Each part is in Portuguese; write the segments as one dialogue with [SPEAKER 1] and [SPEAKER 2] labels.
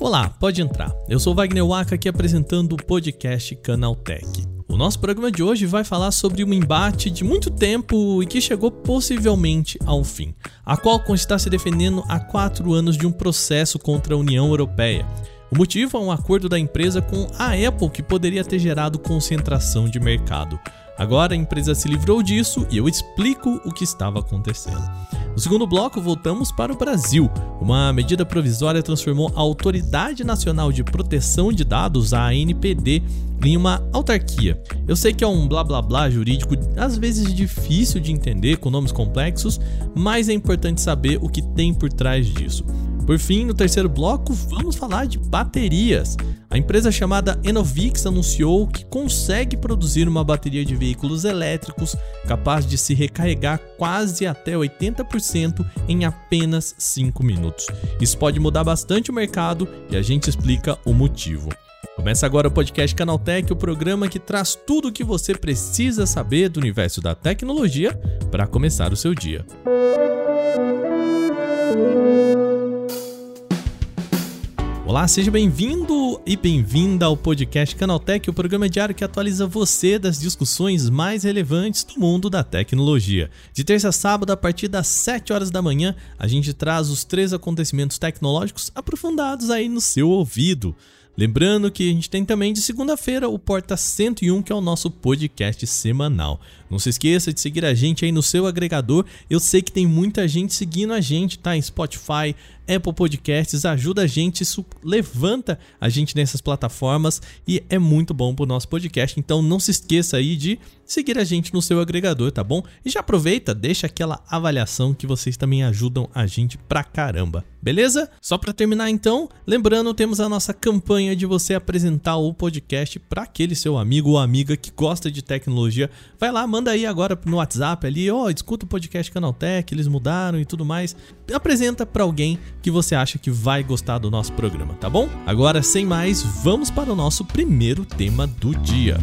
[SPEAKER 1] Olá, pode entrar. Eu sou Wagner Waka aqui apresentando o podcast Canaltech. O nosso programa de hoje vai falar sobre um embate de muito tempo e que chegou possivelmente ao fim. A Qualcomm está se defendendo há quatro anos de um processo contra a União Europeia. O motivo é um acordo da empresa com a Apple que poderia ter gerado concentração de mercado. Agora a empresa se livrou disso e eu explico o que estava acontecendo. No segundo bloco, voltamos para o Brasil. Uma medida provisória transformou a Autoridade Nacional de Proteção de Dados, a ANPD, em uma autarquia. Eu sei que é um blá blá blá jurídico às vezes difícil de entender, com nomes complexos, mas é importante saber o que tem por trás disso. Por fim, no terceiro bloco, vamos falar de baterias. A empresa chamada Enovix anunciou que consegue produzir uma bateria de veículos elétricos capaz de se recarregar quase até 80% em apenas 5 minutos. Isso pode mudar bastante o mercado e a gente explica o motivo. Começa agora o podcast Canaltech, o programa que traz tudo o que você precisa saber do universo da tecnologia para começar o seu dia. Olá, seja bem-vindo e bem-vinda ao podcast Canaltech, o programa diário que atualiza você das discussões mais relevantes do mundo da tecnologia. De terça a sábado, a partir das 7 horas da manhã, a gente traz os três acontecimentos tecnológicos aprofundados aí no seu ouvido. Lembrando que a gente tem também de segunda-feira o Porta 101, que é o nosso podcast semanal. Não se esqueça de seguir a gente aí no seu agregador. Eu sei que tem muita gente seguindo a gente, tá? Em Spotify, Apple Podcasts, ajuda a gente, isso levanta a gente nessas plataformas e é muito bom pro nosso podcast. Então não se esqueça aí de seguir a gente no seu agregador, tá bom? E já aproveita, deixa aquela avaliação que vocês também ajudam a gente pra caramba. Beleza? Só para terminar então, lembrando, temos a nossa campanha de você apresentar o podcast para aquele seu amigo ou amiga que gosta de tecnologia. Vai lá, manda aí agora no WhatsApp ali, ó, oh, escuta o podcast Canaltech, eles mudaram e tudo mais. Apresenta para alguém que você acha que vai gostar do nosso programa, tá bom? Agora, sem mais, vamos para o nosso primeiro tema do dia.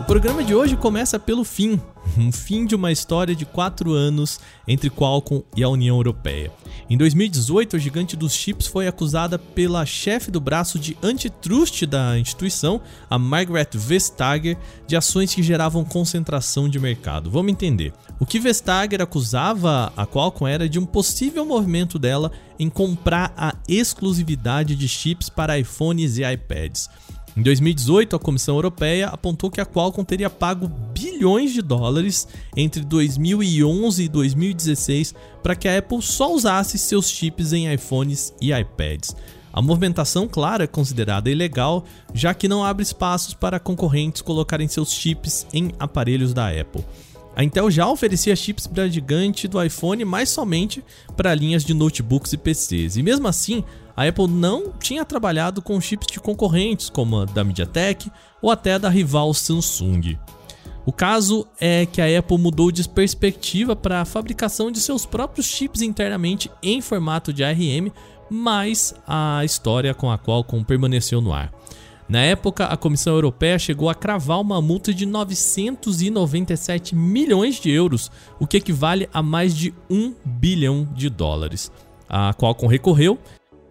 [SPEAKER 1] O programa de hoje começa pelo fim, um fim de uma história de quatro anos entre Qualcomm e a União Europeia. Em 2018, a gigante dos chips foi acusada pela chefe do braço de antitrust da instituição, a Margaret Vestager, de ações que geravam concentração de mercado. Vamos entender. O que Vestager acusava a Qualcomm era de um possível movimento dela em comprar a exclusividade de chips para iPhones e iPads. Em 2018, a Comissão Europeia apontou que a Qualcomm teria pago bilhões de dólares entre 2011 e 2016 para que a Apple só usasse seus chips em iPhones e iPads. A movimentação, claro, é considerada ilegal, já que não abre espaços para concorrentes colocarem seus chips em aparelhos da Apple. A Intel já oferecia chips para gigante do iPhone, mas somente para linhas de notebooks e PCs. E mesmo assim, a Apple não tinha trabalhado com chips de concorrentes, como a da MediaTek ou até da rival Samsung. O caso é que a Apple mudou de perspectiva para a fabricação de seus próprios chips internamente em formato de ARM, mas a história com a Qualcomm permaneceu no ar. Na época, a Comissão Europeia chegou a cravar uma multa de 997 milhões de euros, o que equivale a mais de 1 bilhão de dólares. A Qualcomm recorreu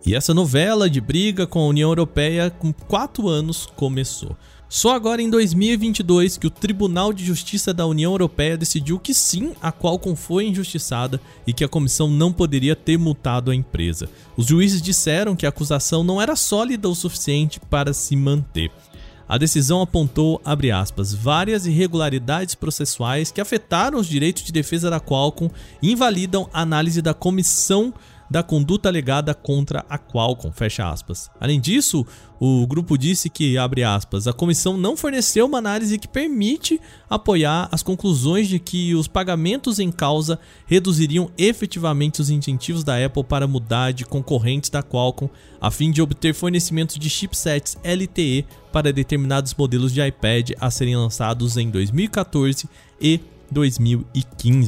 [SPEAKER 1] e essa novela de briga com a União Europeia com quatro anos começou. Só agora em 2022 que o Tribunal de Justiça da União Europeia decidiu que sim, a Qualcomm foi injustiçada e que a comissão não poderia ter multado a empresa. Os juízes disseram que a acusação não era sólida o suficiente para se manter. A decisão apontou, aspas, várias irregularidades processuais que afetaram os direitos de defesa da Qualcomm e invalidam a análise da comissão da conduta alegada contra a Qualcomm, fecha aspas. Além disso, o grupo disse que, abre aspas, a comissão não forneceu uma análise que permite apoiar as conclusões de que os pagamentos em causa reduziriam efetivamente os incentivos da Apple para mudar de concorrentes da Qualcomm a fim de obter fornecimento de chipsets LTE para determinados modelos de iPad a serem lançados em 2014 e 2015,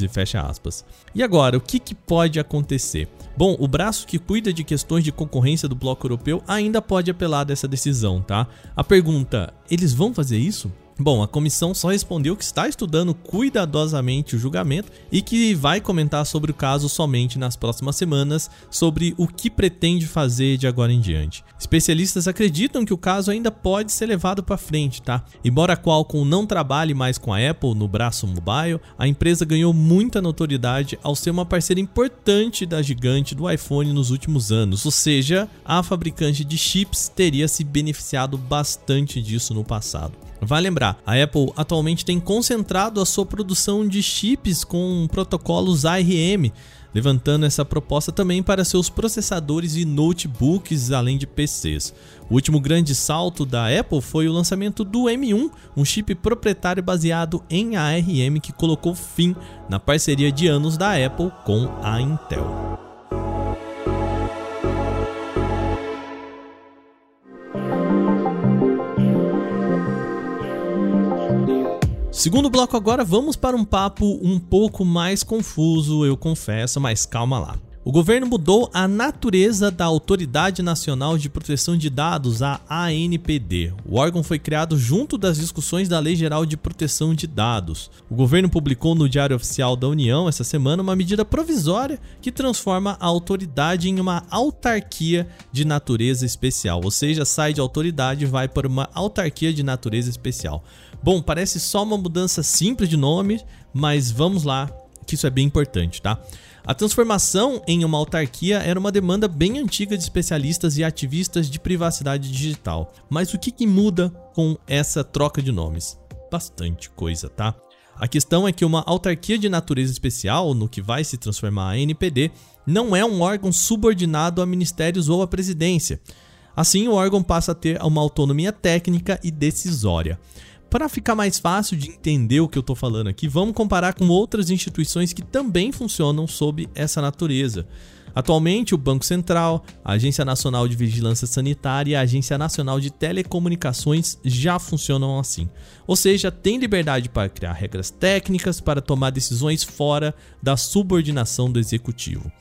[SPEAKER 1] fecha aspas. E agora, o que, que pode acontecer? Bom, o braço que cuida de questões de concorrência do bloco europeu ainda pode apelar dessa decisão, tá? A pergunta, eles vão fazer isso? Bom, a comissão só respondeu que está estudando cuidadosamente o julgamento e que vai comentar sobre o caso somente nas próximas semanas sobre o que pretende fazer de agora em diante. Especialistas acreditam que o caso ainda pode ser levado para frente, tá? Embora a Qualcomm não trabalhe mais com a Apple no braço mobile, a empresa ganhou muita notoriedade ao ser uma parceira importante da gigante do iPhone nos últimos anos, ou seja, a fabricante de chips teria se beneficiado bastante disso no passado. Vai lembrar, a Apple atualmente tem concentrado a sua produção de chips com protocolos ARM, levantando essa proposta também para seus processadores e notebooks, além de PCs. O último grande salto da Apple foi o lançamento do M1, um chip proprietário baseado em ARM que colocou fim na parceria de anos da Apple com a Intel. Segundo bloco agora, vamos para um papo um pouco mais confuso, eu confesso, mas calma lá. O governo mudou a natureza da Autoridade Nacional de Proteção de Dados, a ANPD. O órgão foi criado junto das discussões da Lei Geral de Proteção de Dados. O governo publicou no Diário Oficial da União essa semana uma medida provisória que transforma a autoridade em uma autarquia de natureza especial, ou seja, sai de autoridade e vai para uma autarquia de natureza especial. Bom, parece só uma mudança simples de nome, mas vamos lá, que isso é bem importante, tá? A transformação em uma autarquia era uma demanda bem antiga de especialistas e ativistas de privacidade digital. Mas o que, que muda com essa troca de nomes? Bastante coisa, tá? A questão é que uma autarquia de natureza especial, no que vai se transformar a NPD, não é um órgão subordinado a ministérios ou à presidência. Assim, o órgão passa a ter uma autonomia técnica e decisória. Para ficar mais fácil de entender o que eu estou falando aqui, vamos comparar com outras instituições que também funcionam sob essa natureza. Atualmente, o Banco Central, a Agência Nacional de Vigilância Sanitária e a Agência Nacional de Telecomunicações já funcionam assim. Ou seja, tem liberdade para criar regras técnicas para tomar decisões fora da subordinação do executivo.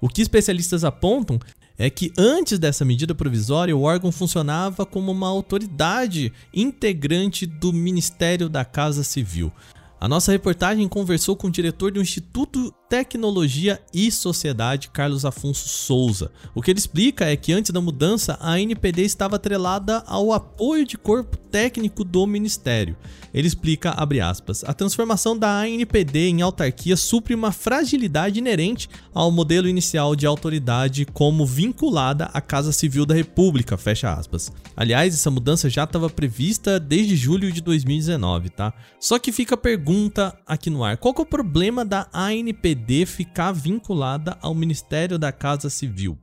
[SPEAKER 1] O que especialistas apontam é que antes dessa medida provisória, o órgão funcionava como uma autoridade integrante do Ministério da Casa Civil. A nossa reportagem conversou com o diretor do Instituto Tecnologia e Sociedade, Carlos Afonso Souza. O que ele explica é que antes da mudança, a NPD estava atrelada ao apoio de corpo técnico do Ministério. Ele explica, abre aspas, a transformação da ANPD em autarquia supre uma fragilidade inerente ao modelo inicial de autoridade como vinculada à Casa Civil da República, fecha aspas. Aliás, essa mudança já estava prevista desde julho de 2019, tá? Só que fica a pergunta aqui no ar, qual é o problema da ANPD CD ficar vinculada ao Ministério da Casa Civil.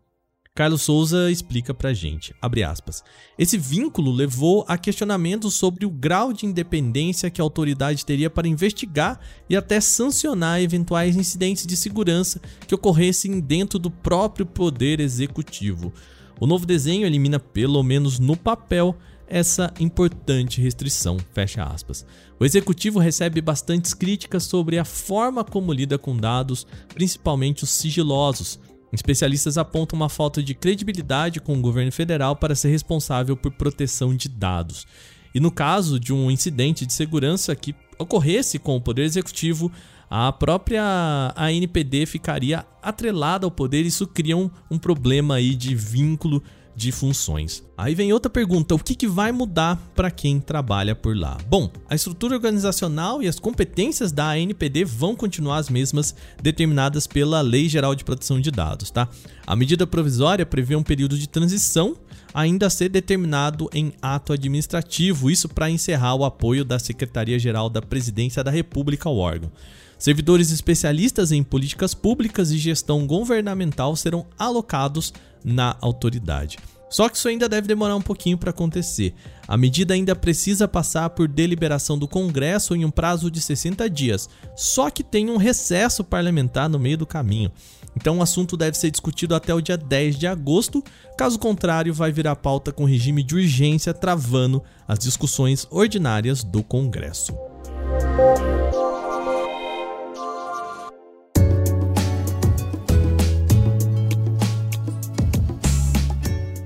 [SPEAKER 1] Carlos Souza explica pra gente, aspas, Esse vínculo levou a questionamentos sobre o grau de independência que a autoridade teria para investigar e até sancionar eventuais incidentes de segurança que ocorressem dentro do próprio poder executivo. O novo desenho elimina, pelo menos no papel, essa importante restrição, fecha aspas. O executivo recebe bastantes críticas sobre a forma como lida com dados, principalmente os sigilosos. Especialistas apontam uma falta de credibilidade com o governo federal para ser responsável por proteção de dados. E no caso de um incidente de segurança que ocorresse com o poder executivo, a própria ANPD ficaria atrelada ao poder, isso cria um, um problema aí de vínculo de funções. Aí vem outra pergunta: o que, que vai mudar para quem trabalha por lá? Bom, a estrutura organizacional e as competências da ANPD vão continuar as mesmas determinadas pela Lei Geral de Proteção de Dados, tá? A medida provisória prevê um período de transição ainda a ser determinado em ato administrativo, isso para encerrar o apoio da Secretaria-Geral da Presidência da República ao órgão. Servidores especialistas em políticas públicas e gestão governamental serão alocados na autoridade. Só que isso ainda deve demorar um pouquinho para acontecer. A medida ainda precisa passar por deliberação do Congresso em um prazo de 60 dias, só que tem um recesso parlamentar no meio do caminho. Então o assunto deve ser discutido até o dia 10 de agosto, caso contrário, vai virar pauta com regime de urgência, travando as discussões ordinárias do Congresso.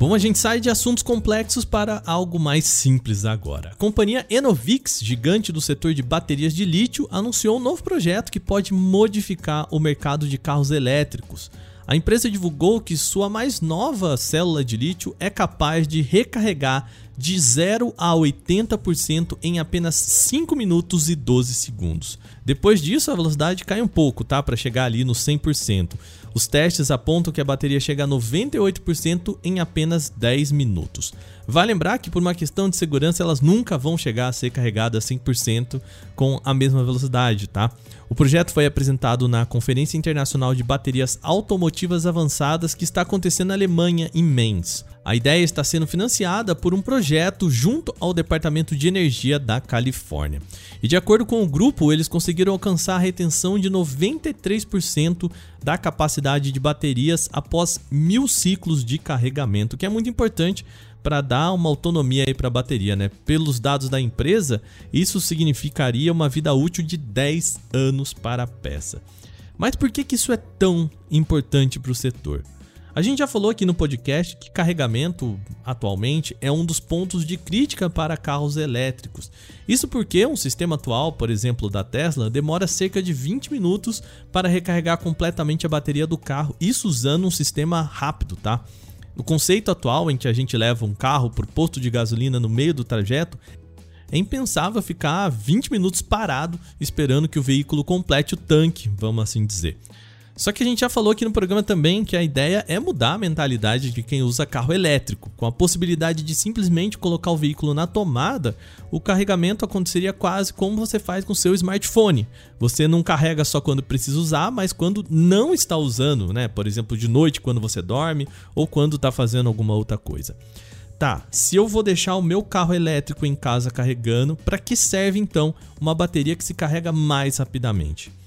[SPEAKER 1] Bom, a gente sai de assuntos complexos para algo mais simples agora. A companhia Enovix, gigante do setor de baterias de lítio, anunciou um novo projeto que pode modificar o mercado de carros elétricos. A empresa divulgou que sua mais nova célula de lítio é capaz de recarregar de 0 a 80% em apenas 5 minutos e 12 segundos. Depois disso, a velocidade cai um pouco, tá? Para chegar ali no 100%. Os testes apontam que a bateria chega a 98% em apenas 10 minutos. Vale lembrar que por uma questão de segurança elas nunca vão chegar a ser carregadas 100% com a mesma velocidade, tá? O projeto foi apresentado na Conferência Internacional de Baterias Automotivas Avançadas que está acontecendo na Alemanha, em Mainz. A ideia está sendo financiada por um projeto junto ao Departamento de Energia da Califórnia. E de acordo com o grupo, eles conseguiram alcançar a retenção de 93% da capacidade de baterias após mil ciclos de carregamento, que é muito importante para dar uma autonomia aí para a bateria, né? Pelos dados da empresa, isso significaria uma vida útil de 10 anos para a peça. Mas por que, que isso é tão importante para o setor? A gente já falou aqui no podcast que carregamento atualmente é um dos pontos de crítica para carros elétricos. Isso porque um sistema atual, por exemplo, da Tesla, demora cerca de 20 minutos para recarregar completamente a bateria do carro, isso usando um sistema rápido, tá? O conceito atual em que a gente leva um carro por posto de gasolina no meio do trajeto é impensável ficar 20 minutos parado esperando que o veículo complete o tanque, vamos assim dizer. Só que a gente já falou aqui no programa também que a ideia é mudar a mentalidade de quem usa carro elétrico. Com a possibilidade de simplesmente colocar o veículo na tomada, o carregamento aconteceria quase como você faz com seu smartphone. Você não carrega só quando precisa usar, mas quando não está usando, né? Por exemplo, de noite quando você dorme ou quando está fazendo alguma outra coisa. Tá, se eu vou deixar o meu carro elétrico em casa carregando, para que serve então uma bateria que se carrega mais rapidamente?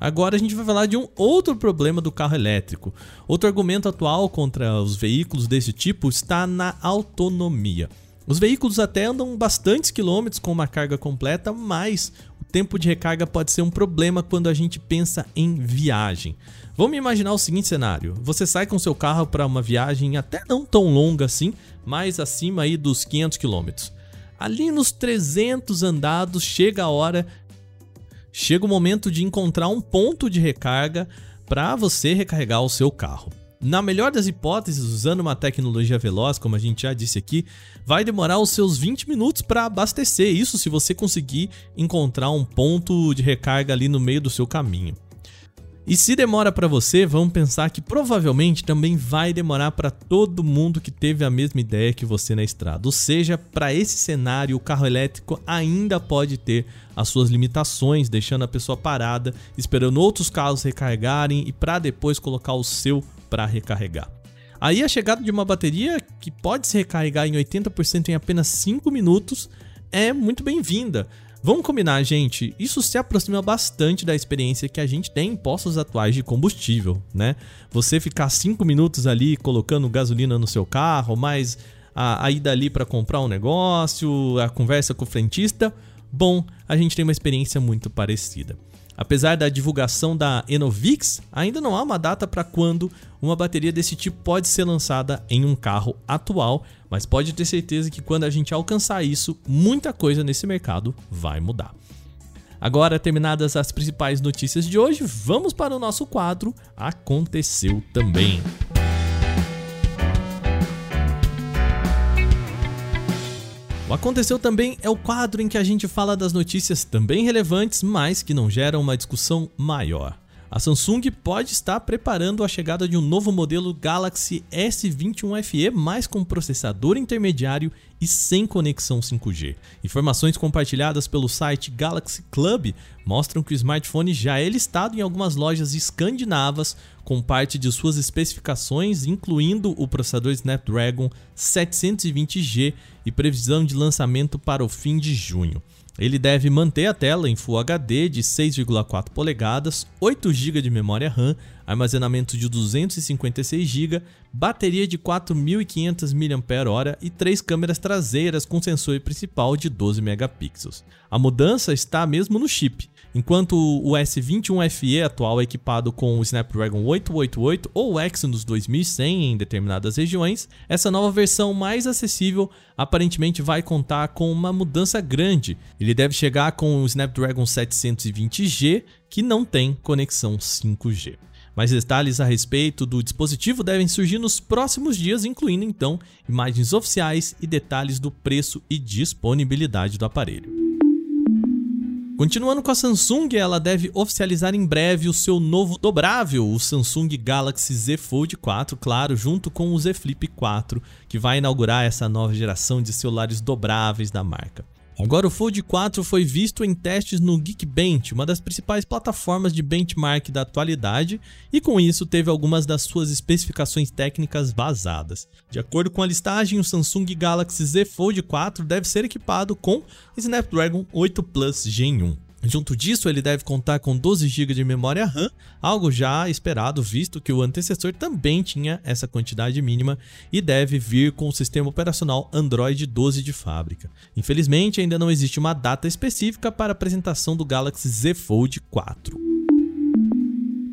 [SPEAKER 1] Agora a gente vai falar de um outro problema do carro elétrico. Outro argumento atual contra os veículos desse tipo está na autonomia. Os veículos até andam bastantes quilômetros com uma carga completa, mas o tempo de recarga pode ser um problema quando a gente pensa em viagem. Vamos imaginar o seguinte cenário: você sai com seu carro para uma viagem até não tão longa assim, mas acima aí dos 500 quilômetros. Ali nos 300 andados chega a hora chega o momento de encontrar um ponto de recarga para você recarregar o seu carro. Na melhor das hipóteses, usando uma tecnologia veloz, como a gente já disse aqui, vai demorar os seus 20 minutos para abastecer. Isso se você conseguir encontrar um ponto de recarga ali no meio do seu caminho. E se demora para você, vamos pensar que provavelmente também vai demorar para todo mundo que teve a mesma ideia que você na estrada. Ou seja, para esse cenário, o carro elétrico ainda pode ter as suas limitações, deixando a pessoa parada, esperando outros carros recarregarem e para depois colocar o seu para recarregar. Aí a chegada de uma bateria que pode se recarregar em 80% em apenas 5 minutos é muito bem-vinda. Vamos combinar, gente, isso se aproxima bastante da experiência que a gente tem em postos atuais de combustível, né? Você ficar 5 minutos ali colocando gasolina no seu carro, mais a, a ida ali para comprar um negócio, a conversa com o frentista, bom, a gente tem uma experiência muito parecida. Apesar da divulgação da Enovix, ainda não há uma data para quando uma bateria desse tipo pode ser lançada em um carro atual, mas pode ter certeza que quando a gente alcançar isso, muita coisa nesse mercado vai mudar. Agora, terminadas as principais notícias de hoje, vamos para o nosso quadro Aconteceu também. O Aconteceu Também é o quadro em que a gente fala das notícias também relevantes, mas que não geram uma discussão maior. A Samsung pode estar preparando a chegada de um novo modelo Galaxy S21 FE, mais com processador intermediário e sem conexão 5G. Informações compartilhadas pelo site Galaxy Club mostram que o smartphone já é listado em algumas lojas escandinavas com parte de suas especificações, incluindo o processador Snapdragon 720G e previsão de lançamento para o fim de junho. Ele deve manter a tela em Full HD de 6,4 polegadas, 8 GB de memória RAM, armazenamento de 256 GB, bateria de 4.500 mAh e três câmeras traseiras com sensor principal de 12 megapixels. A mudança está mesmo no chip. Enquanto o S21FE atual é equipado com o Snapdragon 888 ou Exynos 2100 em determinadas regiões, essa nova versão mais acessível aparentemente vai contar com uma mudança grande. Ele deve chegar com o Snapdragon 720G, que não tem conexão 5G. Mais detalhes a respeito do dispositivo devem surgir nos próximos dias, incluindo então imagens oficiais e detalhes do preço e disponibilidade do aparelho. Continuando com a Samsung, ela deve oficializar em breve o seu novo dobrável, o Samsung Galaxy Z Fold 4, claro, junto com o Z Flip 4, que vai inaugurar essa nova geração de celulares dobráveis da marca. Agora o Fold 4 foi visto em testes no Geekbench, uma das principais plataformas de benchmark da atualidade, e com isso teve algumas das suas especificações técnicas vazadas. De acordo com a listagem, o Samsung Galaxy Z Fold 4 deve ser equipado com Snapdragon 8 Plus Gen 1. Junto disso, ele deve contar com 12 GB de memória RAM, algo já esperado visto que o antecessor também tinha essa quantidade mínima e deve vir com o sistema operacional Android 12 de fábrica. Infelizmente, ainda não existe uma data específica para a apresentação do Galaxy Z Fold 4.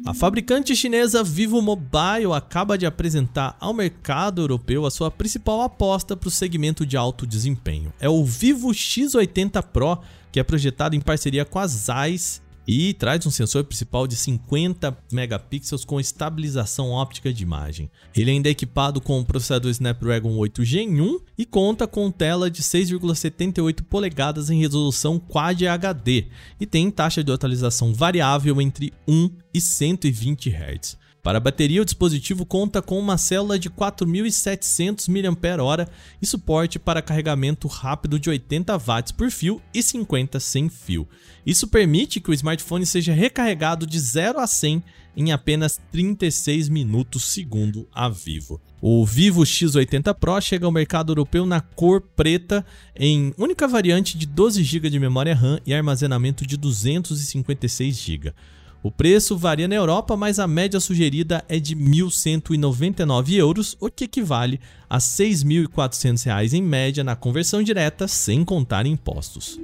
[SPEAKER 1] A fabricante chinesa Vivo Mobile acaba de apresentar ao mercado europeu a sua principal aposta para o segmento de alto desempenho. É o Vivo X80 Pro, que é projetado em parceria com a Zeiss e traz um sensor principal de 50 megapixels com estabilização óptica de imagem. Ele ainda é equipado com o processador Snapdragon 8 Gen 1 e conta com tela de 6,78 polegadas em resolução Quad HD e tem taxa de atualização variável entre 1 e 120 Hz. Para a bateria, o dispositivo conta com uma célula de 4.700 mAh e suporte para carregamento rápido de 80 watts por fio e 50 sem fio. Isso permite que o smartphone seja recarregado de 0 a 100 em apenas 36 minutos, segundo a Vivo. O Vivo X80 Pro chega ao mercado europeu na cor preta, em única variante de 12 GB de memória RAM e armazenamento de 256 GB. O preço varia na Europa, mas a média sugerida é de 1.199 euros, o que equivale a R$ 6.400 em média na conversão direta, sem contar impostos.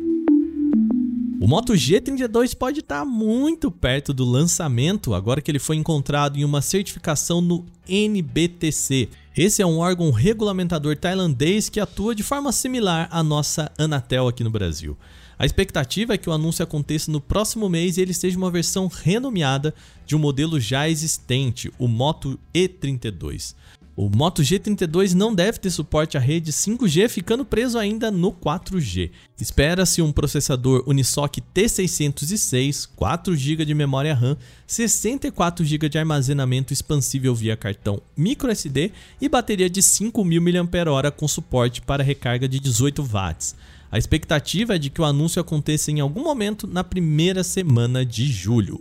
[SPEAKER 1] O Moto G32 pode estar muito perto do lançamento agora que ele foi encontrado em uma certificação no NBTC. Esse é um órgão regulamentador tailandês que atua de forma similar à nossa Anatel aqui no Brasil. A expectativa é que o anúncio aconteça no próximo mês e ele seja uma versão renomeada de um modelo já existente, o Moto E32. O Moto G32 não deve ter suporte à rede 5G, ficando preso ainda no 4G. Espera-se um processador Unisoc T606, 4 GB de memória RAM, 64 GB de armazenamento expansível via cartão microSD e bateria de 5.000 mAh com suporte para recarga de 18 watts. A expectativa é de que o anúncio aconteça em algum momento na primeira semana de julho.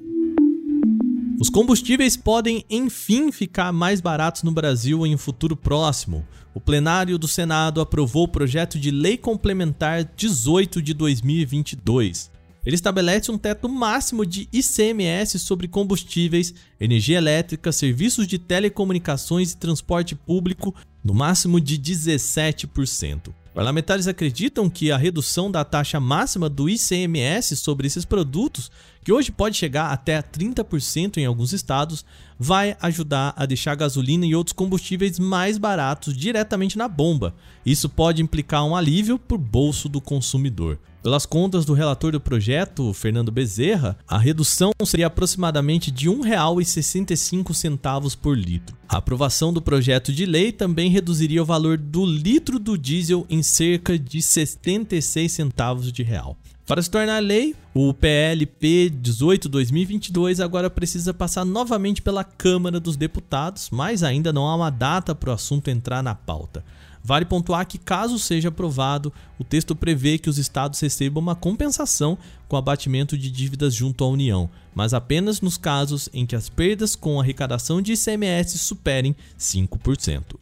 [SPEAKER 1] Os combustíveis podem enfim ficar mais baratos no Brasil em um futuro próximo. O plenário do Senado aprovou o projeto de Lei Complementar 18 de 2022. Ele estabelece um teto máximo de ICMS sobre combustíveis, energia elétrica, serviços de telecomunicações e transporte público, no máximo de 17%. Parlamentares acreditam que a redução da taxa máxima do ICMS sobre esses produtos, que hoje pode chegar até 30% em alguns estados, vai ajudar a deixar a gasolina e outros combustíveis mais baratos diretamente na bomba. Isso pode implicar um alívio para o bolso do consumidor. Pelas contas do relator do projeto, Fernando Bezerra, a redução seria aproximadamente de R$ 1,65 por litro. A aprovação do projeto de lei também reduziria o valor do litro do diesel em cerca de 76 centavos de real. Para se tornar lei, o PLP 18/2022 agora precisa passar novamente pela Câmara dos Deputados, mas ainda não há uma data para o assunto entrar na pauta. Vale pontuar que, caso seja aprovado, o texto prevê que os estados recebam uma compensação com abatimento de dívidas junto à União, mas apenas nos casos em que as perdas com arrecadação de ICMS superem 5%.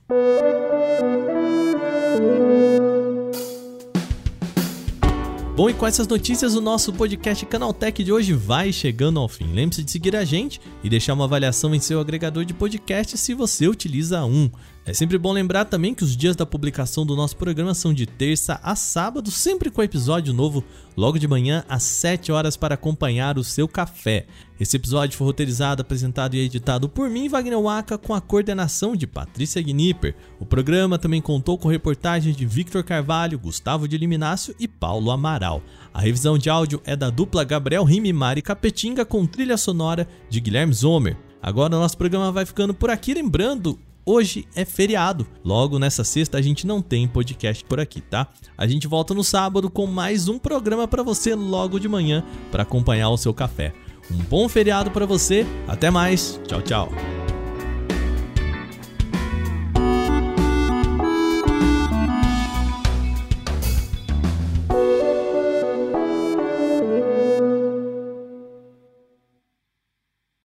[SPEAKER 1] Bom, e com essas notícias, o nosso podcast Canaltech de hoje vai chegando ao fim. Lembre-se de seguir a gente e deixar uma avaliação em seu agregador de podcast se você utiliza um. É sempre bom lembrar também que os dias da publicação do nosso programa são de terça a sábado, sempre com episódio novo, logo de manhã às 7 horas para acompanhar o seu café. Esse episódio foi roteirizado, apresentado e editado por mim, Wagner Waka, com a coordenação de Patrícia Gnipper. O programa também contou com reportagens de Victor Carvalho, Gustavo de Liminácio e Paulo Amaral. A revisão de áudio é da dupla Gabriel Rime Mari Capetinga com trilha sonora de Guilherme Zomer. Agora o nosso programa vai ficando por aqui, lembrando hoje é feriado. Logo nessa sexta a gente não tem podcast por aqui, tá? A gente volta no sábado com mais um programa para você logo de manhã para acompanhar o seu café. Um bom feriado para você. Até mais. Tchau, tchau.